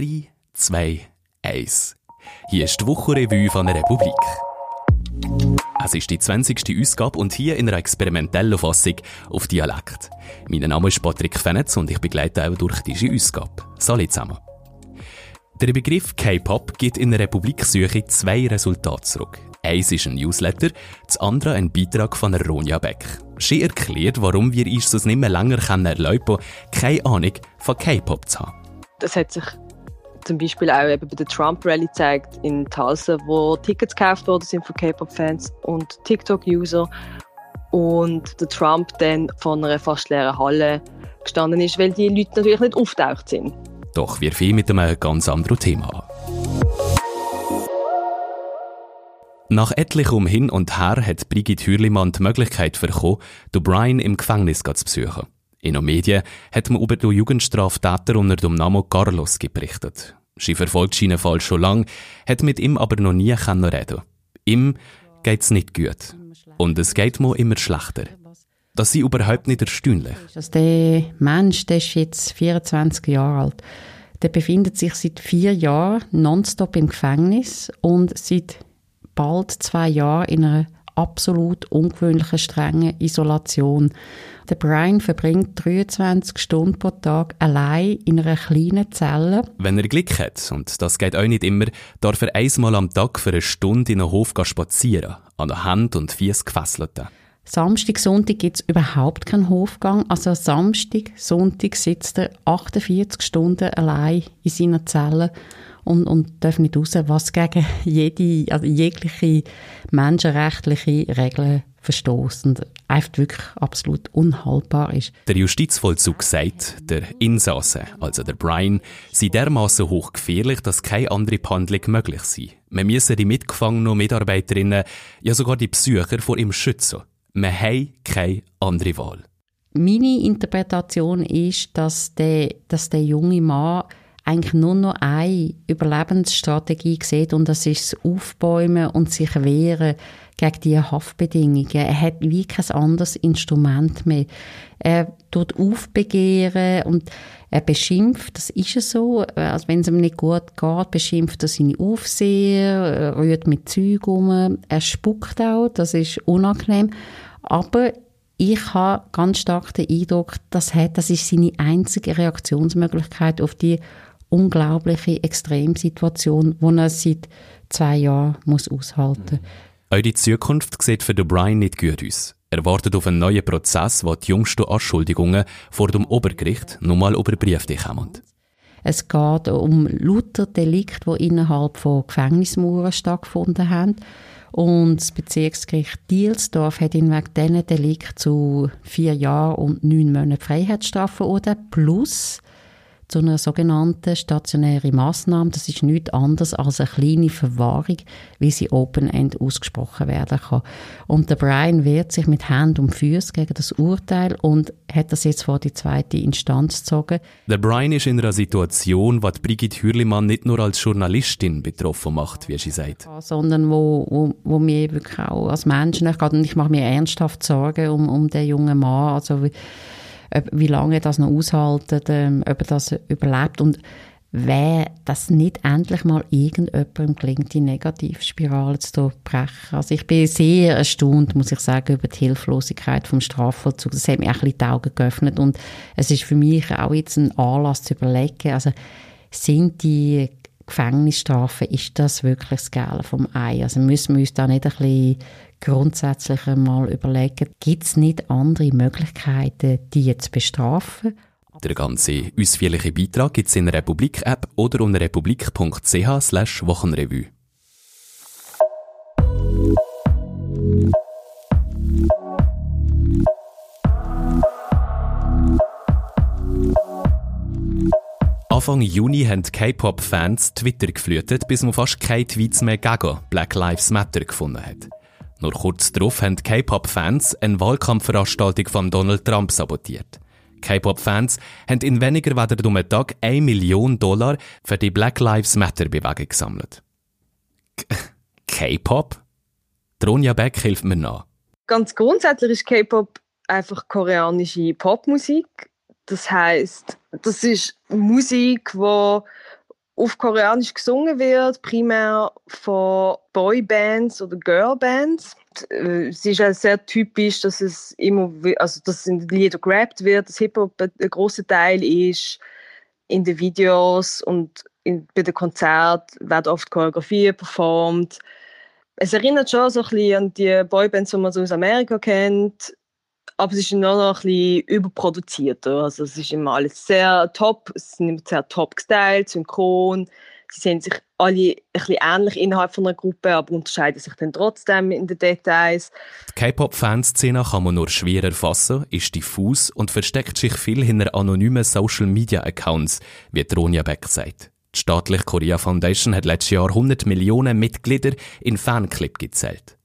3, 2, 1. Hier ist die Wochenrevue von der Republik. Es ist die 20. Ausgabe und hier in einer experimentellen Fassung auf Dialekt. Mein Name ist Patrick Fenetz und ich begleite auch durch diese Ausgabe. Salut zusammen. Der Begriff K-Pop gibt in der Republiksuche zwei Resultate zurück. Eins ist ein Newsletter, das andere ein Beitrag von Ronja Beck. Sie erklärt, warum wir uns das nicht mehr länger erlauben können, keine Ahnung von K-Pop zu haben. Das hat sich zum Beispiel auch eben bei der Trump-Rally gezeigt in Tulsa, wo Tickets gekauft worden sind von K-Pop-Fans und TikTok-User und der Trump dann von einer fast leeren Halle gestanden ist, weil die Leute natürlich nicht auftaucht sind. Doch wir fangen mit einem ganz anderen Thema. Nach etlichem Hin und Her hat Brigitte Hürlimann die Möglichkeit bekommen, Brian im Gefängnis zu besuchen. In den Medien hat man über den Jugendstraftäter unter dem Namen Carlos berichtet. Sie verfolgt seinen Fall schon lange, hat mit ihm aber noch nie reden Ihm geht's nicht gut. Und es geht mir immer schlechter. Das ist überhaupt nicht erstaunlich. Also der Mensch, der ist jetzt 24 Jahre alt. Der befindet sich seit vier Jahren nonstop im Gefängnis und seit bald zwei Jahren in einer absolut ungewöhnlichen strengen Isolation. Der Brian verbringt 23 Stunden pro Tag allein in einer kleinen Zelle. Wenn er Glück hat, und das geht auch nicht immer, darf er einmal am Tag für eine Stunde in den Hof spazieren, an der Hand und Fies gefesselt. Samstag, Sonntag gibt es überhaupt keinen Hofgang. Also Samstag, Sonntag sitzt er 48 Stunden allein in seiner Zelle und, und darf nicht raus, was gegen jede, also jegliche menschenrechtliche Regeln verstoßt und einfach wirklich absolut unhaltbar ist. Der Justizvollzug sagt, der Insasse, also der Brian, sei dermaßen hochgefährlich, dass keine andere Behandlung möglich sei. Man müsse die mitgefangenen Mitarbeiterinnen, ja sogar die Psycher vor ihm schützen. Wir haben keine andere Wahl. Meine Interpretation ist, dass der, dass der junge Mann eigentlich nur noch eine Überlebensstrategie sieht und das ist das Aufbäumen und sich wehren gegen die Haftbedingungen. Er hat wie kein anderes Instrument mehr. Er tut aufbegehren und er beschimpft, das ist ja so, also wenn es ihm nicht gut geht, beschimpft er seine Aufseher, rührt mit Zeug um, er spuckt auch, das ist unangenehm, aber ich habe ganz stark den Eindruck, das, hat, das ist seine einzige Reaktionsmöglichkeit auf die unglaubliche Extremsituation, die er seit zwei Jahren muss aushalten muss. Die Zukunft sieht für Brian nicht gut aus. Er wartet auf einen neuen Prozess, wo die jüngsten Anschuldigungen vor dem Obergericht nochmal überprüft kommen. Es geht um lauter Delikte, die innerhalb von Gefängnismauern stattgefunden haben. Und das Bezirksgericht Dielsdorf hat ihn wegen diesen Delikt zu vier Jahren und neun Monaten Freiheitsstrafe verurteilt. Plus zu einer sogenannten stationären Massnahme. Das ist nichts anderes als eine kleine Verwahrung, wie sie Open-End ausgesprochen werden kann. Und der Brian wehrt sich mit Hand und Füßen gegen das Urteil und hat das jetzt vor die zweite Instanz gezogen. Der Brian ist in einer Situation, die Brigitte Hürlimann nicht nur als Journalistin betroffen macht, wie sie sagt. Sondern wo, wo, wo mir wirklich auch als Mensch. Und ich mache mir ernsthaft Sorgen um, um den jungen Mann. Also, wie lange das noch aushaltet, ähm, ob er das überlebt und wer das nicht endlich mal irgendjemandem gelingt, die Negativspirale zu brechen. Also ich bin sehr erstaunt, muss ich sagen, über die Hilflosigkeit vom Strafvollzug. Das hat mir ein bisschen die Augen geöffnet und es ist für mich auch jetzt ein Anlass zu überlegen, also sind die Gefängnisstrafen, ist das wirklich das Geld vom Ei? Also müssen wir uns da nicht ein bisschen grundsätzlich einmal überlegen, gibt es nicht andere Möglichkeiten, die zu bestrafen? Der ganze ausführliche Beitrag gibt es in der Republik-App oder unter republik.ch Wochenrevue. Anfang Juni haben K-Pop-Fans Twitter geflutet, bis man fast keine Tweets mehr gegen Black Lives Matter gefunden hat. Nur kurz darauf haben K-Pop-Fans eine Wahlkampfveranstaltung von Donald Trump sabotiert. K-Pop-Fans haben in weniger als einem Tag 1 Million Dollar für die Black Lives Matter-Bewegung gesammelt. K-Pop? Tronja Beck hilft mir nach. Ganz grundsätzlich ist K-Pop einfach koreanische Popmusik. Das heißt, das ist Musik, die auf Koreanisch gesungen wird, primär von Boybands oder Girlbands. Äh, es ist ja sehr typisch, dass es immer, also dass in den Liedern gerappt wird, dass Hip-Hop ein großer Teil ist in den Videos und in, bei den Konzerten werden oft Choreografien performt. Es erinnert schon so ein bisschen an die Boybands, die man so aus Amerika kennt, aber es ist nur noch ein bisschen überproduziert. Also es ist immer alles sehr top, es ist immer sehr top gestylt, synchron. Sie sehen sich alle ein bisschen ähnlich innerhalb von einer Gruppe, aber unterscheiden sich dann trotzdem in den Details. Die K-Pop-Fanszene kann man nur schwer erfassen, ist diffus und versteckt sich viel hinter anonymen Social-Media-Accounts, wie Ronja Beck sagt. Die staatliche Korea Foundation hat letztes Jahr 100 Millionen Mitglieder in Fanclip gezählt.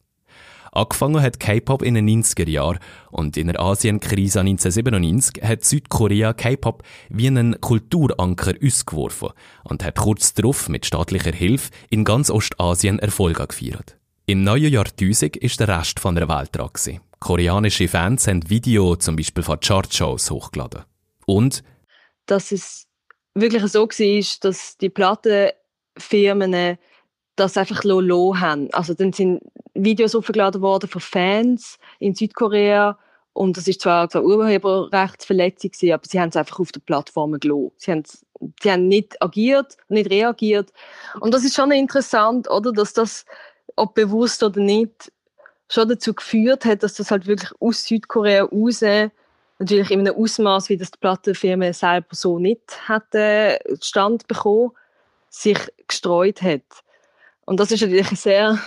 Angefangen hat K-Pop in den 90er Jahren und in der Asienkrise 1997 hat Südkorea K-Pop wie einen Kulturanker ausgeworfen und hat kurz darauf mit staatlicher Hilfe in ganz Ostasien Erfolge gefeiert. Im neuen Jahrtausend ist der Rest von der Welt dran. Koreanische Fans haben Video zum Beispiel von Chartshows hochgeladen. Und dass es wirklich so war, dass die Plattenfirmen das einfach lo haben. Also dann sind Videos aufgeladen worden von Fans in Südkorea und das ist zwar eine Urheberrechtsverletzung aber sie haben es einfach auf der Plattform gelassen. Sie haben, sie haben nicht agiert, nicht reagiert und das ist schon interessant, oder, dass das, ob bewusst oder nicht, schon dazu geführt hat, dass das halt wirklich aus Südkorea raus natürlich in einem Ausmaß, wie das die Plattenfirma selber so nicht hätte Stand bekommen, sich gestreut hat. Und das ist natürlich sehr,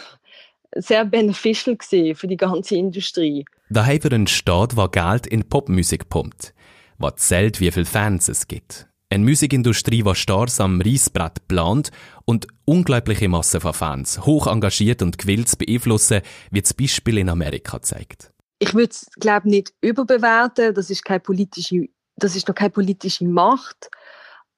sehr beneficial für die ganze Industrie. Da haben wir einen Staat, der Geld in Popmusik pumpt, was zählt, wie viele Fans es gibt. Eine Musikindustrie, die Stars am Reisbrett plant und unglaubliche Massen von Fans, hoch engagiert und gewillt zu beeinflussen, wie das Beispiel in Amerika zeigt. Ich würde es, glaube nicht überbewerten. Das ist keine politische, das ist noch keine politische Macht.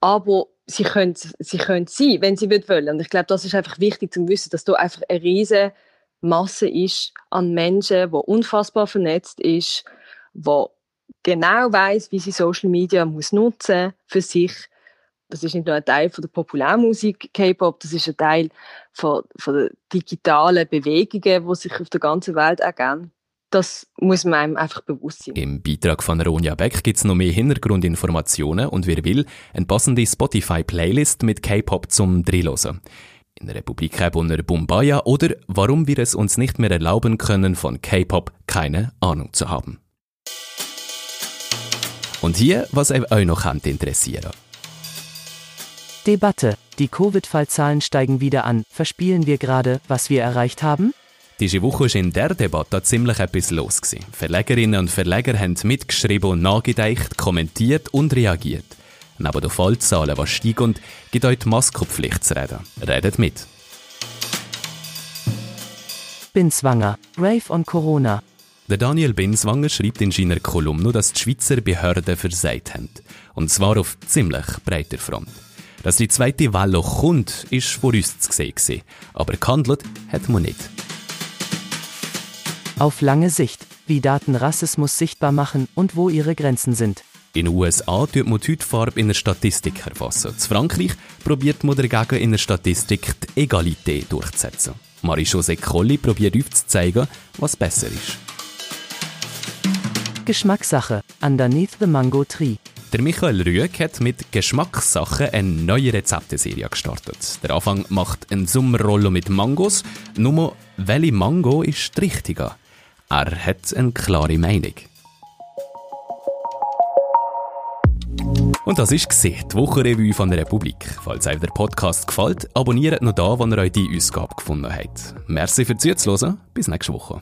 Aber sie können sie können sein, wenn sie wollen. Und ich glaube, das ist einfach wichtig zu wissen, dass da einfach eine riesige Masse ist an Menschen, die unfassbar vernetzt ist, die genau weiß, wie sie Social Media muss nutzen für sich. Das ist nicht nur ein Teil von der Populärmusik K-Pop, das ist ein Teil von, von der digitalen Bewegungen, die sich auf der ganzen Welt ergeben. Das muss man einem einfach bewusst sein. Im Beitrag von Ronja Beck gibt es noch mehr Hintergrundinformationen und wer will, eine passende Spotify-Playlist mit K-Pop zum Drehlosen. In der Republik unter Bumbaya oder warum wir es uns nicht mehr erlauben können, von K-Pop keine Ahnung zu haben. Und hier, was euch noch interessieren Debatte. Die Covid-Fallzahlen steigen wieder an. Verspielen wir gerade, was wir erreicht haben? Diese Woche war in der Debatte ziemlich etwas los. Gewesen. Verlegerinnen und Verleger haben mitgeschrieben und nachgedacht, kommentiert und reagiert. Neben den Fallzahlen, die steigen, gibt euch die Maskenpflicht zu reden. Redet mit. Binswanger, Rave on Corona. Der Daniel Binswanger schreibt in seiner Kolumne, dass die Schweizer Behörden versagt haben. Und zwar auf ziemlich breiter Front. Dass die zweite Welle kommt, ist vor uns zu sehen. Aber gehandelt hat man nicht. Auf lange Sicht, wie Daten Rassismus sichtbar machen und wo ihre Grenzen sind. In den USA tut man die Hautfarbe in der Statistik erfassen. In Frankreich probiert man dagegen in der Statistik die Egalität durchzusetzen. Marie-José Colli probiert aufzuzeigen, was besser ist. Geschmackssache, Underneath the Mango Tree. Der Michael Rüegg hat mit Geschmackssachen eine neue Rezepteserie gestartet. Der Anfang macht ein Sommerrollo mit Mangos. Nur, welche Mango ist die richtige? Er hat eine klare Meinung. Und das war die Wochenrevue von der Republik. Falls euch der Podcast gefällt, abonniert noch da, wo ihr euch die Ausgabe gefunden habt. Merci fürs Zuhören. Bis nächste Woche.